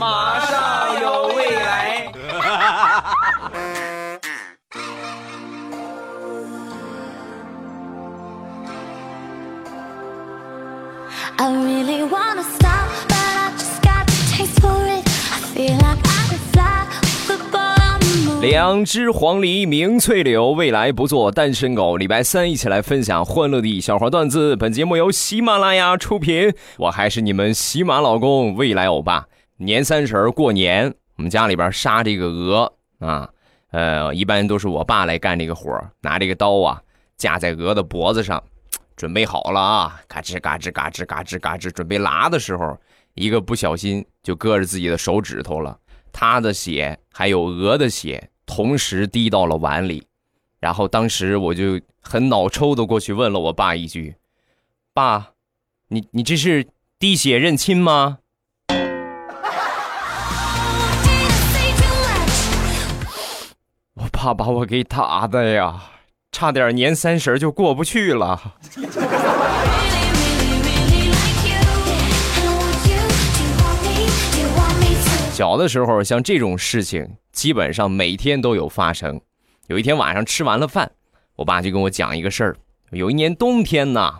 马上有未来。I really wanna stop, but I just got the taste for it. I feel like I could fly football on the moon. 两只黄鹂鸣翠柳，未来不做单身狗。礼拜三一起来分享欢乐的小花段子。本节目由喜马拉雅出品，我还是你们喜马老公未来欧巴。年三十过年，我们家里边杀这个鹅啊，呃，一般都是我爸来干这个活拿这个刀啊架在鹅的脖子上，准备好了啊，嘎吱嘎吱嘎吱嘎吱嘎吱，准备拉的时候，一个不小心就割着自己的手指头了。他的血还有鹅的血同时滴到了碗里，然后当时我就很脑抽的过去问了我爸一句：“爸，你你这是滴血认亲吗怕把我给打的呀，差点年三十就过不去了。小的时候，像这种事情基本上每天都有发生。有一天晚上吃完了饭，我爸就跟我讲一个事儿。有一年冬天呢，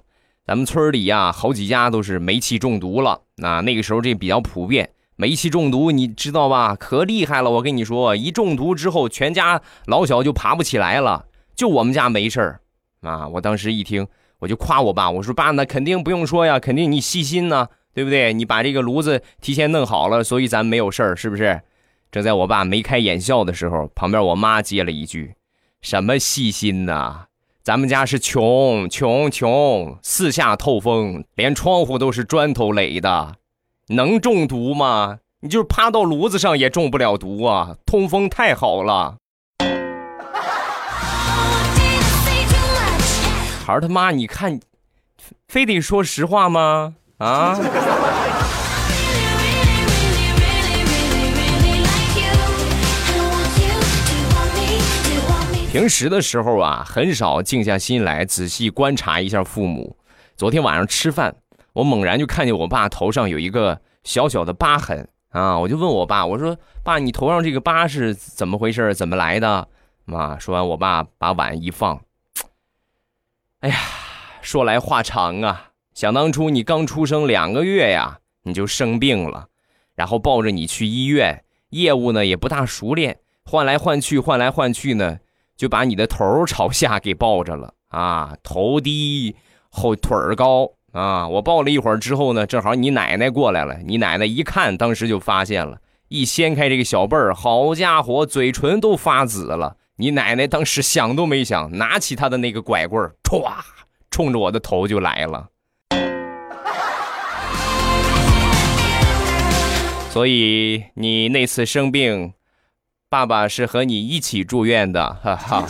咱们村里呀好几家都是煤气中毒了。那那个时候这比较普遍，煤气中毒你知道吧？可厉害了，我跟你说，一中毒之后，全家老小就爬不起来了。就我们家没事儿啊！我当时一听，我就夸我爸，我说爸，那肯定不用说呀，肯定你细心呢。对不对？你把这个炉子提前弄好了，所以咱没有事儿，是不是？正在我爸眉开眼笑的时候，旁边我妈接了一句：“什么细心呐？咱们家是穷穷穷，四下透风，连窗户都是砖头垒的，能中毒吗？你就是趴到炉子上也中不了毒啊，通风太好了。孩儿他妈，你看，非得说实话吗？啊？”平时的时候啊，很少静下心来仔细观察一下父母。昨天晚上吃饭，我猛然就看见我爸头上有一个小小的疤痕啊，我就问我爸，我说：“爸，你头上这个疤是怎么回事？怎么来的？”妈说完，我爸把碗一放，哎呀，说来话长啊。想当初你刚出生两个月呀，你就生病了，然后抱着你去医院，业务呢也不大熟练，换来换去，换来换去呢，就把你的头朝下给抱着了啊，头低后腿儿高啊。我抱了一会儿之后呢，正好你奶奶过来了，你奶奶一看，当时就发现了，一掀开这个小被儿，好家伙，嘴唇都发紫了。你奶奶当时想都没想，拿起她的那个拐棍儿，歘，冲着我的头就来了。所以你那次生病，爸爸是和你一起住院的，哈哈。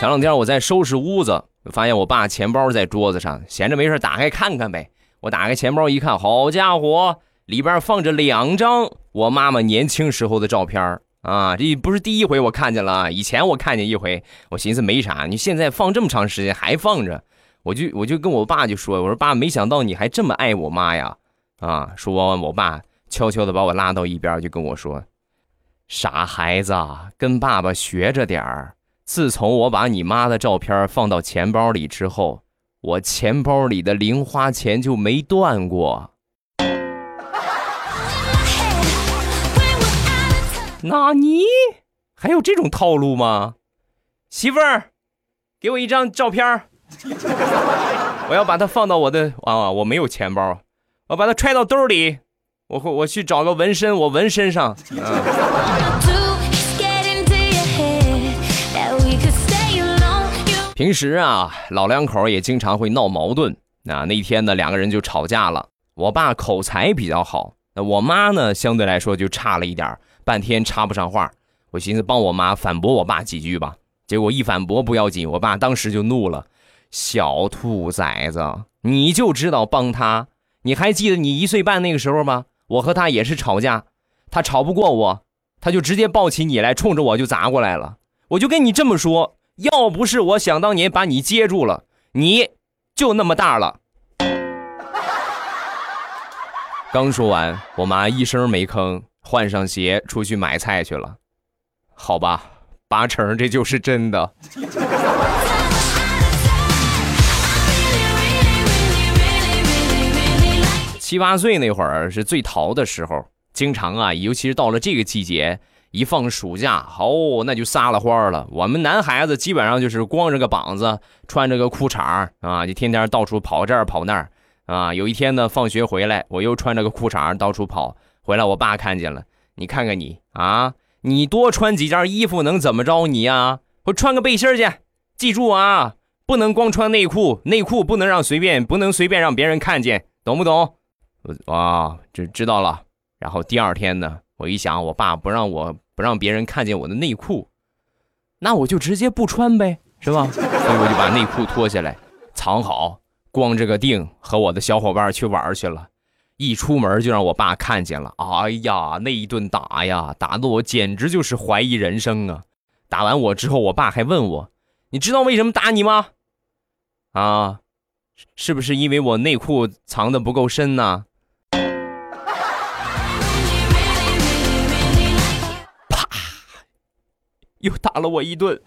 前两天我在收拾屋子，发现我爸钱包在桌子上，闲着没事打开看看呗。我打开钱包一看，好家伙，里边放着两张我妈妈年轻时候的照片啊！这不是第一回我看见了，以前我看见一回，我寻思没啥，你现在放这么长时间还放着，我就我就跟我爸就说，我说爸，没想到你还这么爱我妈呀！啊，说完我爸悄悄的把我拉到一边，就跟我说：“傻孩子，跟爸爸学着点儿。自从我把你妈的照片放到钱包里之后，我钱包里的零花钱就没断过。纳尼？还有这种套路吗？媳妇儿，给我一张照片我要把它放到我的啊，我没有钱包，我把它揣到兜里，我我去找个纹身，我纹身上。嗯平时啊，老两口也经常会闹矛盾。那那天呢，两个人就吵架了。我爸口才比较好，那我妈呢，相对来说就差了一点半天插不上话。我寻思帮我妈反驳我爸几句吧，结果一反驳不要紧，我爸当时就怒了：“小兔崽子，你就知道帮他！你还记得你一岁半那个时候吗？我和他也是吵架，他吵不过我，他就直接抱起你来，冲着我就砸过来了。我就跟你这么说，要不是我想当年把你接住了，你就那么大了。刚说完，我妈一声没吭，换上鞋出去买菜去了。好吧，八成这就是真的。七八岁那会儿是最淘的时候，经常啊，尤其是到了这个季节，一放暑假，哦，那就撒了欢了。我们男孩子基本上就是光着个膀子，穿着个裤衩啊，就天天到处跑这儿跑那儿啊。有一天呢，放学回来，我又穿着个裤衩到处跑，回来我爸看见了，你看看你啊，你多穿几件衣服能怎么着你呀？我穿个背心去，记住啊，不能光穿内裤，内裤不能让随便，不能随便让别人看见，懂不懂？啊，知知道了。然后第二天呢，我一想，我爸不让我不让别人看见我的内裤，那我就直接不穿呗，是吧？所以我就把内裤脱下来藏好，光着个腚和我的小伙伴去玩去了。一出门就让我爸看见了，哎呀，那一顿打呀，打的我简直就是怀疑人生啊！打完我之后，我爸还问我：“你知道为什么打你吗？”啊，是不是因为我内裤藏的不够深呢？又打了我一顿。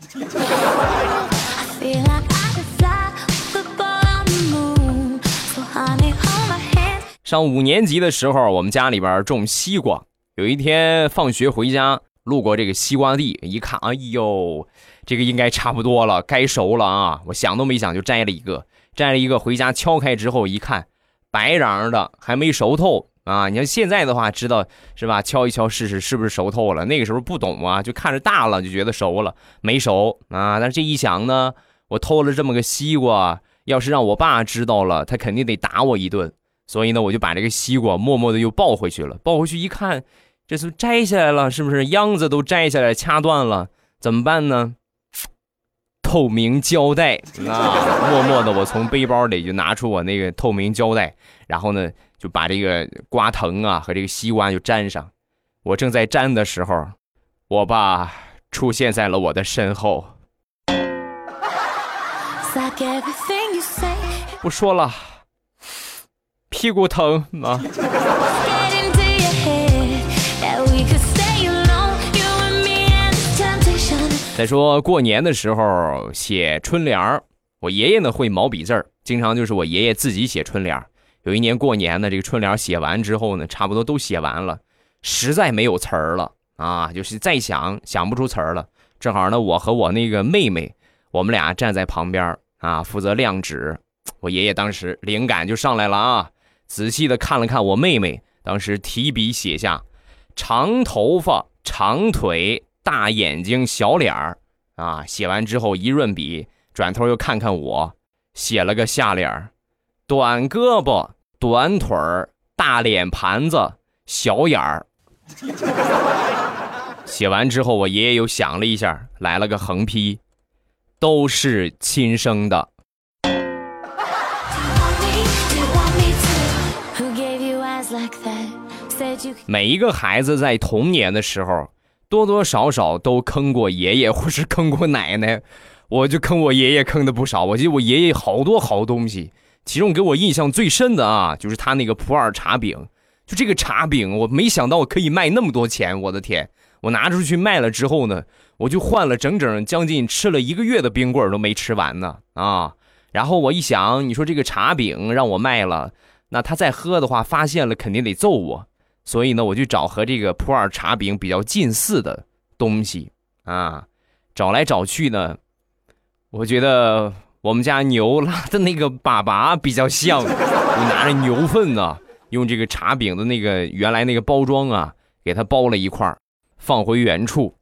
上五年级的时候，我们家里边种西瓜。有一天放学回家，路过这个西瓜地，一看，哎呦，这个应该差不多了，该熟了啊！我想都没想就摘了一个，摘了一个回家敲开之后一看，白瓤的，还没熟透。啊，你看现在的话，知道是吧？敲一敲试试是不是熟透了。那个时候不懂啊，就看着大了就觉得熟了，没熟啊。但是这一想呢，我偷了这么个西瓜，要是让我爸知道了，他肯定得打我一顿。所以呢，我就把这个西瓜默默的又抱回去了。抱回去一看，这是摘下来了，是不是秧子都摘下来掐断了？怎么办呢？透明胶带 啊！默默的，我从背包里就拿出我那个透明胶带，然后呢。就把这个瓜藤啊和这个西瓜就粘上，我正在粘的时候，我爸出现在了我的身后。不说了，屁股疼吗？再说过年的时候写春联儿，我爷爷呢会毛笔字儿，经常就是我爷爷自己写春联儿。有一年过年呢，这个春联写完之后呢，差不多都写完了，实在没有词儿了啊，就是再想想不出词儿了。正好呢，我和我那个妹妹，我们俩站在旁边啊，负责亮纸。我爷爷当时灵感就上来了啊，仔细的看了看我妹妹，当时提笔写下“长头发、长腿、大眼睛、小脸儿”啊。写完之后一润笔，转头又看看我，写了个下联儿。短胳膊、短腿儿、大脸盘子、小眼儿。写完之后，我爷爷又想了一下，来了个横批：都是亲生的。每一个孩子在童年的时候，多多少少都坑过爷爷或是坑过奶奶。我就坑我爷爷坑的不少，我记得我爷爷好多好东西。其中给我印象最深的啊，就是他那个普洱茶饼。就这个茶饼，我没想到可以卖那么多钱，我的天！我拿出去卖了之后呢，我就换了整整将近吃了一个月的冰棍都没吃完呢啊！然后我一想，你说这个茶饼让我卖了，那他再喝的话，发现了肯定得揍我。所以呢，我就找和这个普洱茶饼比较近似的东西啊，找来找去呢，我觉得。我们家牛拉的那个粑粑比较像，我拿着牛粪呢，用这个茶饼的那个原来那个包装啊，给它包了一块儿放回原处。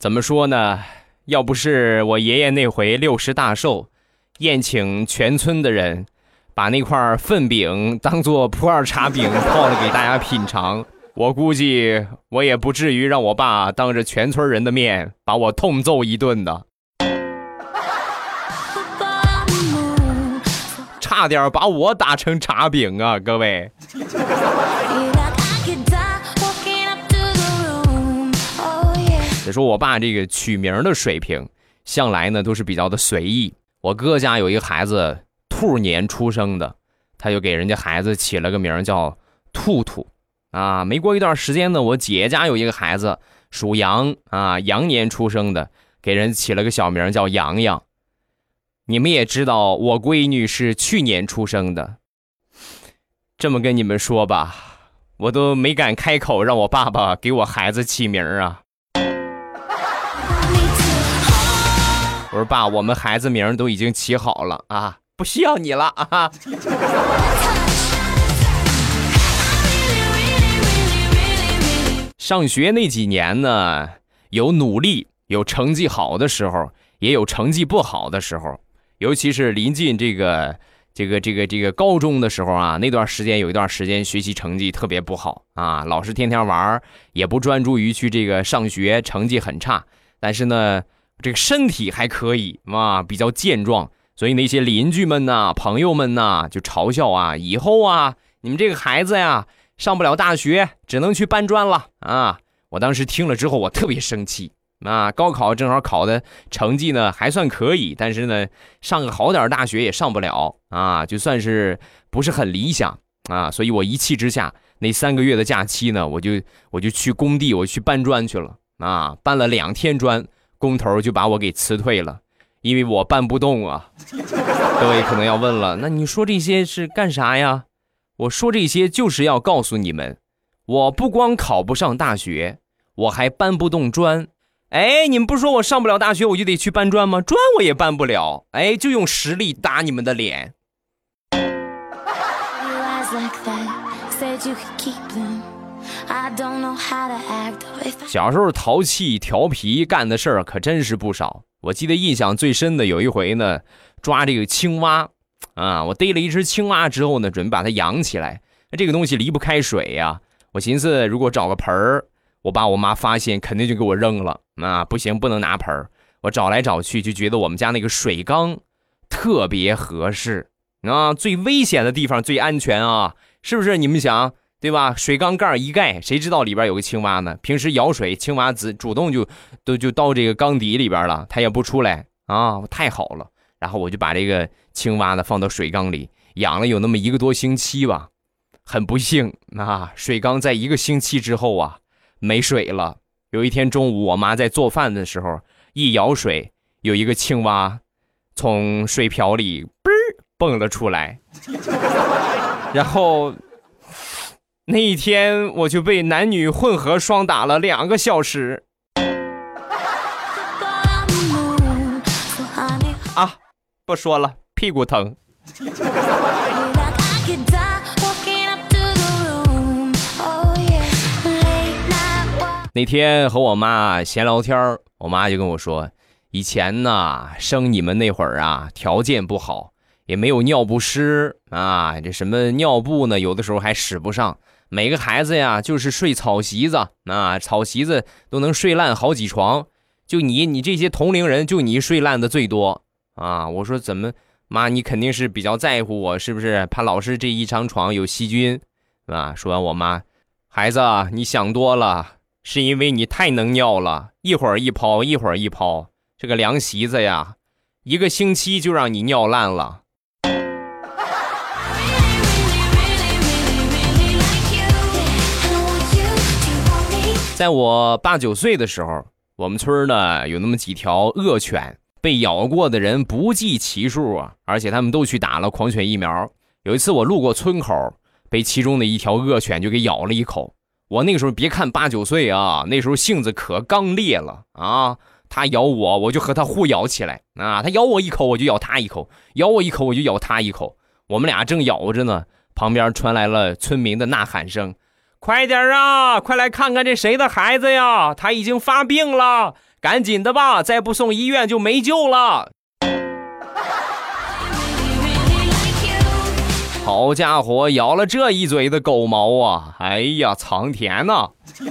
怎么说呢？要不是我爷爷那回六十大寿，宴请全村的人，把那块粪饼当做普洱茶饼泡了给大家品尝，我估计我也不至于让我爸当着全村人的面把我痛揍一顿的。差点把我打成茶饼啊！各位，得说我爸这个取名的水平，向来呢都是比较的随意。我哥家有一个孩子兔年出生的，他就给人家孩子起了个名叫兔兔啊。没过一段时间呢，我姐家有一个孩子属羊啊，羊年出生的，给人起了个小名叫洋洋。你们也知道，我闺女是去年出生的。这么跟你们说吧，我都没敢开口让我爸爸给我孩子起名啊。我说爸，我们孩子名都已经起好了啊，不需要你了啊。上学那几年呢，有努力，有成绩好的时候，也有成绩不好的时候。尤其是临近这个这个这个这个高中的时候啊，那段时间有一段时间学习成绩特别不好啊，老是天天玩，也不专注于去这个上学，成绩很差。但是呢。这个身体还可以啊，比较健壮，所以那些邻居们呐、朋友们呐，就嘲笑啊，以后啊，你们这个孩子呀，上不了大学，只能去搬砖了啊！我当时听了之后，我特别生气啊。高考正好考的成绩呢还算可以，但是呢，上个好点大学也上不了啊，就算是不是很理想啊。所以我一气之下，那三个月的假期呢，我就我就去工地，我去搬砖去了啊，搬了两天砖。工头就把我给辞退了，因为我搬不动啊。各位可能要问了，那你说这些是干啥呀？我说这些就是要告诉你们，我不光考不上大学，我还搬不动砖。哎，你们不说我上不了大学，我就得去搬砖吗？砖我也搬不了。哎，就用实力打你们的脸。小时候淘气调皮干的事儿可真是不少。我记得印象最深的有一回呢，抓这个青蛙，啊，我逮了一只青蛙之后呢，准备把它养起来。那这个东西离不开水呀，我寻思如果找个盆儿，我爸我妈发现肯定就给我扔了。啊，不行，不能拿盆儿。我找来找去就觉得我们家那个水缸特别合适啊，最危险的地方最安全啊，是不是？你们想？对吧？水缸盖一盖，谁知道里边有个青蛙呢？平时舀水，青蛙子主动就都就到这个缸底里边了，它也不出来啊，太好了。然后我就把这个青蛙呢放到水缸里养了有那么一个多星期吧。很不幸啊，水缸在一个星期之后啊没水了。有一天中午，我妈在做饭的时候一舀水，有一个青蛙从水瓢里嘣蹦了出来，然后。那一天我就被男女混合双打了两个小时。啊，不说了，屁股疼。那天和我妈闲聊天我妈就跟我说，以前呢生你们那会儿啊，条件不好，也没有尿不湿啊，这什么尿布呢，有的时候还使不上。每个孩子呀，就是睡草席子，那草席子都能睡烂好几床。就你，你这些同龄人，就你睡烂的最多啊！我说怎么，妈，你肯定是比较在乎我，是不是？怕老师这一张床有细菌，啊？说完，我妈，孩子，你想多了，是因为你太能尿了，一会儿一泡，一会儿一泡，这个凉席子呀，一个星期就让你尿烂了。在我八九岁的时候，我们村呢有那么几条恶犬，被咬过的人不计其数啊，而且他们都去打了狂犬疫苗。有一次我路过村口，被其中的一条恶犬就给咬了一口。我那个时候别看八九岁啊，那时候性子可刚烈了啊！它咬我，我就和它互咬起来啊！它咬我一口，我就咬它一口；咬我一口，我就咬它一口。我们俩正咬着呢，旁边传来了村民的呐喊声。快点啊！快来看看这谁的孩子呀？他已经发病了，赶紧的吧！再不送医院就没救了。好家伙，咬了这一嘴的狗毛啊！哎呀，苍天呐！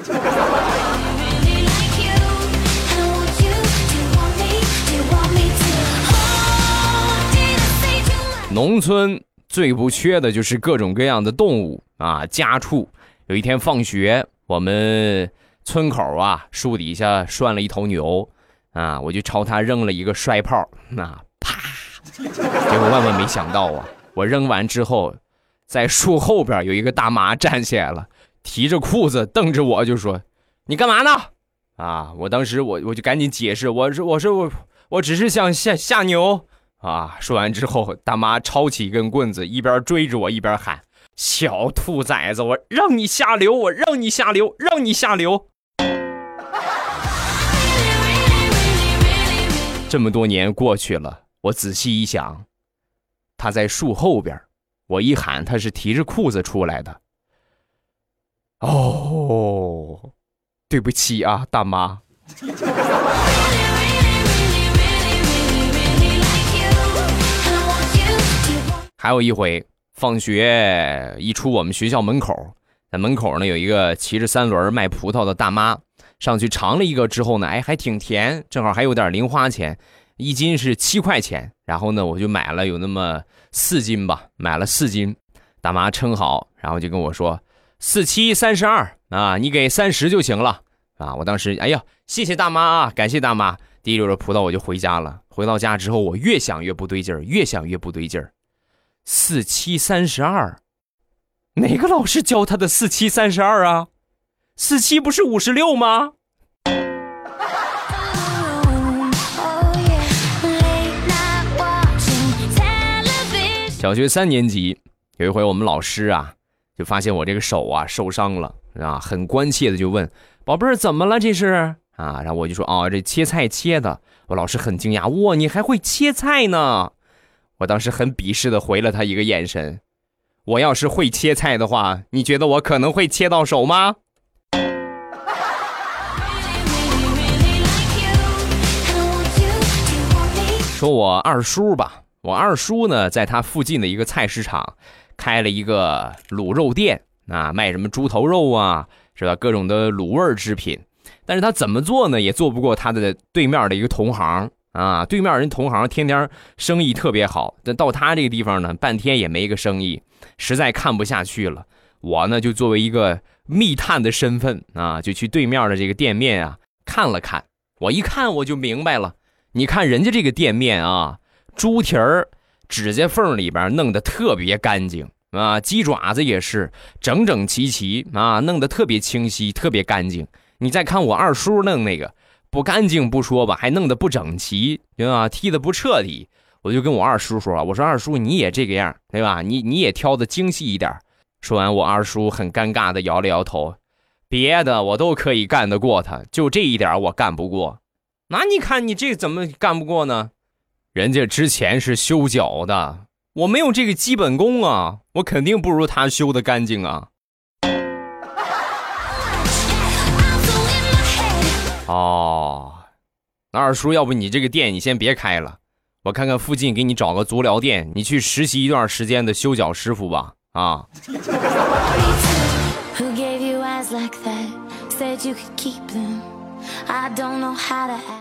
农村最不缺的就是各种各样的动物啊，家畜。有一天放学，我们村口啊树底下拴了一头牛，啊，我就朝他扔了一个摔炮，那啪，结果万万没想到啊，我扔完之后，在树后边有一个大妈站起来了，提着裤子瞪着我就说：“你干嘛呢？”啊！我当时我我就赶紧解释，我说我说我我只是想下下牛啊！说完之后，大妈抄起一根棍子，一边追着我一边喊：“小兔崽子，我让你下流，我让你下流，让你下流！”这么多年过去了，我仔细一想，他在树后边，我一喊，他是提着裤子出来的。哦。对不起啊，大妈。还有一回，放学一出我们学校门口，在门口呢有一个骑着三轮卖葡萄的大妈，上去尝了一个之后呢，哎，还挺甜，正好还有点零花钱，一斤是七块钱。然后呢，我就买了有那么四斤吧，买了四斤。大妈称好，然后就跟我说。四七三十二啊，你给三十就行了啊！我当时哎呀，谢谢大妈啊，感谢大妈，提溜着葡萄我就回家了。回到家之后，我越想越不对劲儿，越想越不对劲儿。四七三十二，哪个老师教他的四七三十二啊？四七不是五十六吗？小学三年级有一回，我们老师啊。就发现我这个手啊受伤了啊，很关切的就问宝贝儿怎么了这是啊？然后我就说哦这切菜切的。我老师很惊讶哇你还会切菜呢？我当时很鄙视的回了他一个眼神。我要是会切菜的话，你觉得我可能会切到手吗？说我二叔吧，我二叔呢在他附近的一个菜市场。开了一个卤肉店啊，卖什么猪头肉啊，是吧？各种的卤味制品。但是他怎么做呢？也做不过他的对面的一个同行啊。对面人同行天天生意特别好，但到他这个地方呢，半天也没个生意，实在看不下去了。我呢，就作为一个密探的身份啊，就去对面的这个店面啊看了看。我一看我就明白了，你看人家这个店面啊，猪蹄儿。指甲缝里边弄得特别干净啊，鸡爪子也是整整齐齐啊，弄得特别清晰，特别干净。你再看我二叔弄那个，不干净不说吧，还弄得不整齐，对吧？踢得不彻底。我就跟我二叔说了，我说二叔你也这个样，对吧？你你也挑的精细一点。说完，我二叔很尴尬的摇了摇头，别的我都可以干得过他，就这一点我干不过。那你看你这怎么干不过呢？人家之前是修脚的，我没有这个基本功啊，我肯定不如他修的干净啊。哦，那二叔，要不你这个店你先别开了，我看看附近给你找个足疗店，你去实习一段时间的修脚师傅吧。啊。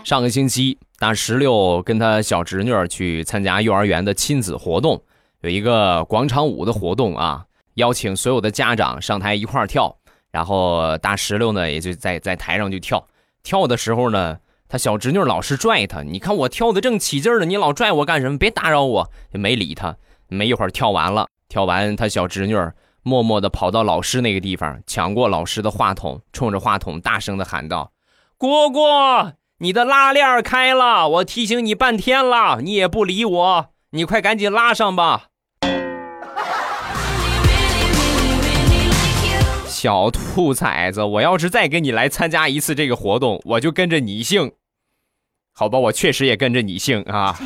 上个星期，大石榴跟他小侄女去参加幼儿园的亲子活动，有一个广场舞的活动啊，邀请所有的家长上台一块儿跳。然后大石榴呢，也就在在台上就跳。跳的时候呢，他小侄女老是拽他，你看我跳的正起劲儿呢，你老拽我干什么？别打扰我，就没理他。没一会儿跳完了，跳完他小侄女默默地跑到老师那个地方，抢过老师的话筒，冲着话筒大声地喊道。蝈蝈，你的拉链开了，我提醒你半天了，你也不理我，你快赶紧拉上吧。小兔崽子，我要是再跟你来参加一次这个活动，我就跟着你姓。好吧，我确实也跟着你姓啊。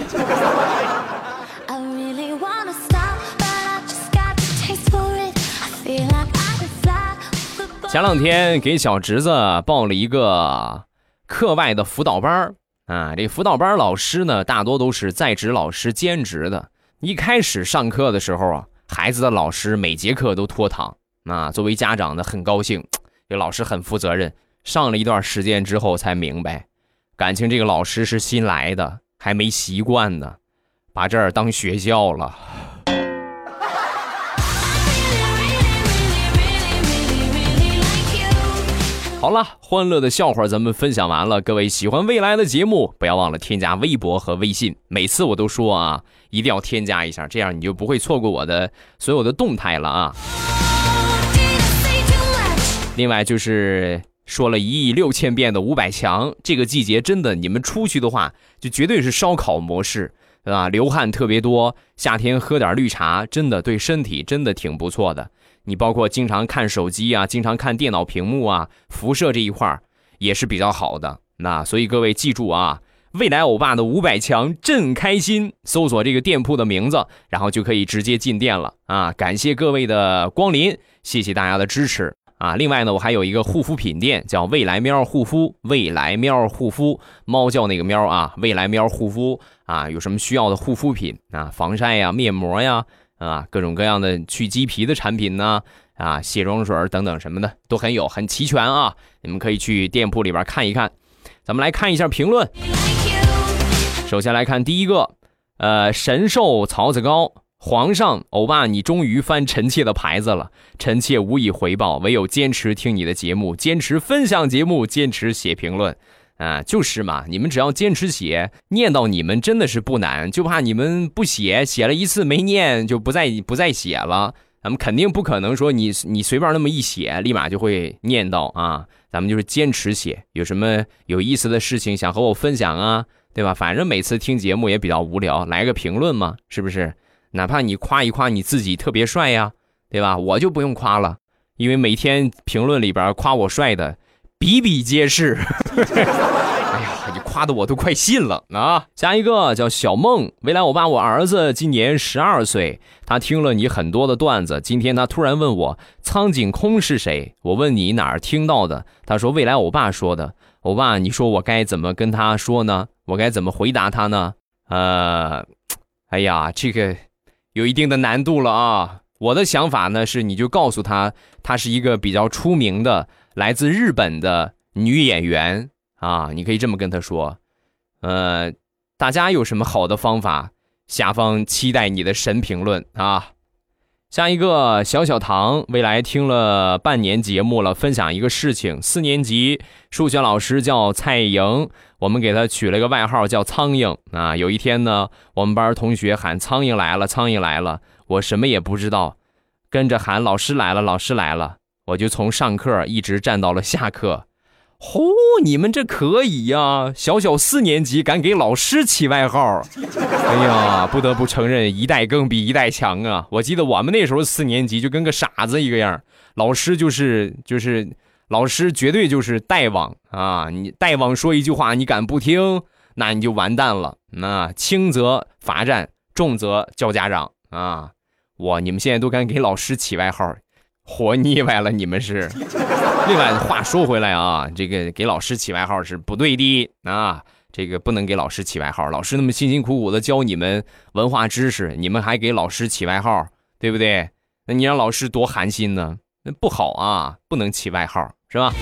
前两天给小侄子报了一个。课外的辅导班啊，这辅导班老师呢，大多都是在职老师兼职的。一开始上课的时候啊，孩子的老师每节课都拖堂啊。作为家长呢很高兴，这老师很负责任。上了一段时间之后才明白，感情这个老师是新来的，还没习惯呢，把这儿当学校了。好了，欢乐的笑话咱们分享完了。各位喜欢未来的节目，不要忘了添加微博和微信。每次我都说啊，一定要添加一下，这样你就不会错过我的所有的动态了啊。另外就是说了一亿六千遍的五百强，这个季节真的你们出去的话，就绝对是烧烤模式，对吧？流汗特别多，夏天喝点绿茶，真的对身体真的挺不错的。你包括经常看手机啊，经常看电脑屏幕啊，辐射这一块也是比较好的。那所以各位记住啊，未来欧巴的五百强朕开心，搜索这个店铺的名字，然后就可以直接进店了啊！感谢各位的光临，谢谢大家的支持。啊，另外呢，我还有一个护肤品店，叫未来喵护肤。未来喵护肤，猫叫那个喵啊，未来喵护肤啊，有什么需要的护肤品啊，防晒呀、面膜呀，啊，各种各样的去鸡皮的产品呢，啊，卸妆水等等什么的都很有，很齐全啊。你们可以去店铺里边看一看。咱们来看一下评论。首先来看第一个，呃，神兽曹子高。皇上，欧巴，你终于翻臣妾的牌子了，臣妾无以回报，唯有坚持听你的节目，坚持分享节目，坚持写评论，啊，就是嘛，你们只要坚持写，念到你们真的是不难，就怕你们不写，写了一次没念就不再不再写了，咱们肯定不可能说你你随便那么一写，立马就会念到啊，咱们就是坚持写，有什么有意思的事情想和我分享啊，对吧？反正每次听节目也比较无聊，来个评论嘛，是不是？哪怕你夸一夸你自己特别帅呀，对吧？我就不用夸了，因为每天评论里边夸我帅的比比皆是。哎呀，你夸的我都快信了啊！下一个叫小梦，未来我爸我儿子今年十二岁，他听了你很多的段子，今天他突然问我苍井空是谁？我问你哪儿听到的？他说未来我爸说的。欧巴，你说我该怎么跟他说呢？我该怎么回答他呢？呃，哎呀，这个。有一定的难度了啊！我的想法呢是，你就告诉他，她是一个比较出名的来自日本的女演员啊，你可以这么跟他说。呃，大家有什么好的方法？下方期待你的神评论啊！下一个小小唐，未来听了半年节目了，分享一个事情：四年级数学老师叫蔡莹，我们给他取了个外号叫苍蝇啊。有一天呢，我们班同学喊苍蝇来了，苍蝇来了，我什么也不知道，跟着喊老师来了，老师来了，我就从上课一直站到了下课。嚯，你们这可以呀！小小四年级敢给老师起外号，哎呀，不得不承认一代更比一代强啊！我记得我们那时候四年级就跟个傻子一个样，老师就是就是老师绝对就是大王啊！你大王说一句话，你敢不听，那你就完蛋了。那轻则罚站，重则叫家长啊！哇，你们现在都敢给老师起外号。活腻歪了，你们是。另外话说回来啊，这个给老师起外号是不对的啊，这个不能给老师起外号。老师那么辛辛苦苦的教你们文化知识，你们还给老师起外号，对不对？那你让老师多寒心呢？那不好啊，不能起外号，是吧？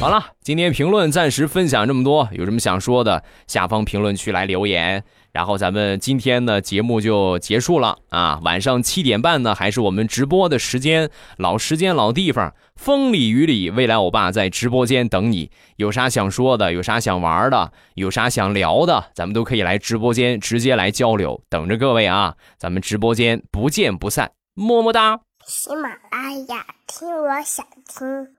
好了，今天评论暂时分享这么多，有什么想说的，下方评论区来留言。然后咱们今天的节目就结束了啊！晚上七点半呢，还是我们直播的时间，老时间老地方，风里雨里，未来欧巴在直播间等你。有啥想说的，有啥想玩的，有啥想聊的，咱们都可以来直播间直接来交流，等着各位啊！咱们直播间不见不散，么么哒！喜马拉雅听，我想听。